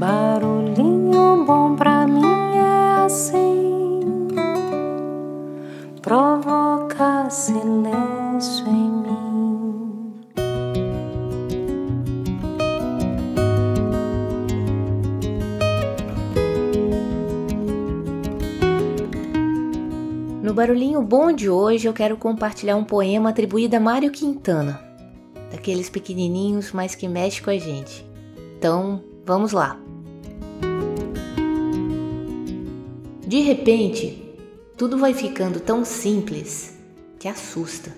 Barulhinho bom pra mim é assim, provoca silêncio em mim. No Barulhinho Bom de hoje eu quero compartilhar um poema atribuído a Mário Quintana, daqueles pequenininhos, mas que mexe com a gente. Então, vamos lá. De repente, tudo vai ficando tão simples que assusta.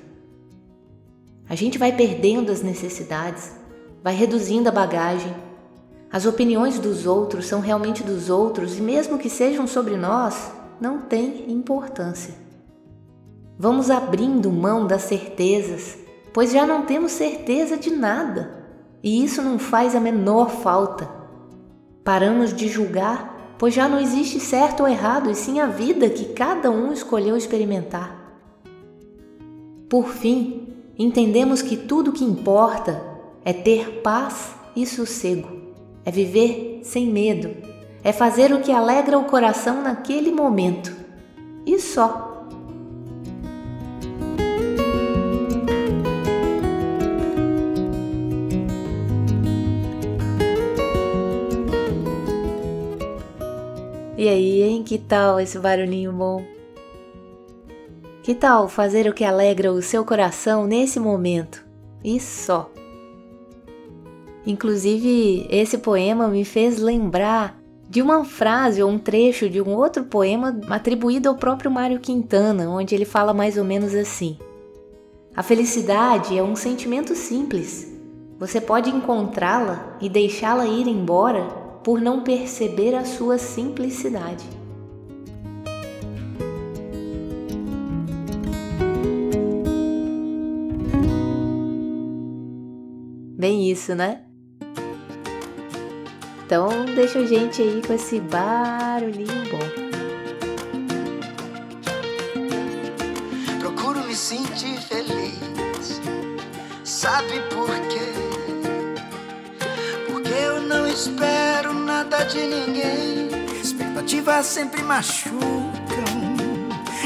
A gente vai perdendo as necessidades, vai reduzindo a bagagem. As opiniões dos outros são realmente dos outros e, mesmo que sejam sobre nós, não tem importância. Vamos abrindo mão das certezas, pois já não temos certeza de nada, e isso não faz a menor falta. Paramos de julgar, pois já não existe certo ou errado, e sim a vida que cada um escolheu experimentar. Por fim, entendemos que tudo o que importa é ter paz e sossego, é viver sem medo, é fazer o que alegra o coração naquele momento. E só. E aí, hein? Que tal esse barulhinho bom? Que tal fazer o que alegra o seu coração nesse momento? E só. Inclusive, esse poema me fez lembrar de uma frase ou um trecho de um outro poema atribuído ao próprio Mário Quintana, onde ele fala mais ou menos assim: A felicidade é um sentimento simples. Você pode encontrá-la e deixá-la ir embora por não perceber a sua simplicidade. Bem isso, né? Então deixa a gente aí com esse barulhinho bom. Procuro me sentir feliz. Sabe por quê? Porque eu não espero nada de ninguém. Expectativas sempre machucam.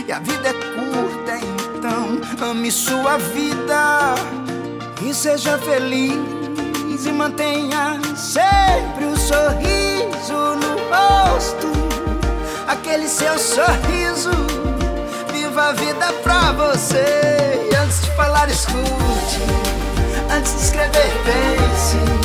E a vida é curta, então ame sua vida e seja feliz. E mantenha sempre o um sorriso no rosto. Aquele seu sorriso. Viva a vida pra você. E antes de falar, escute. Antes de escrever, pense.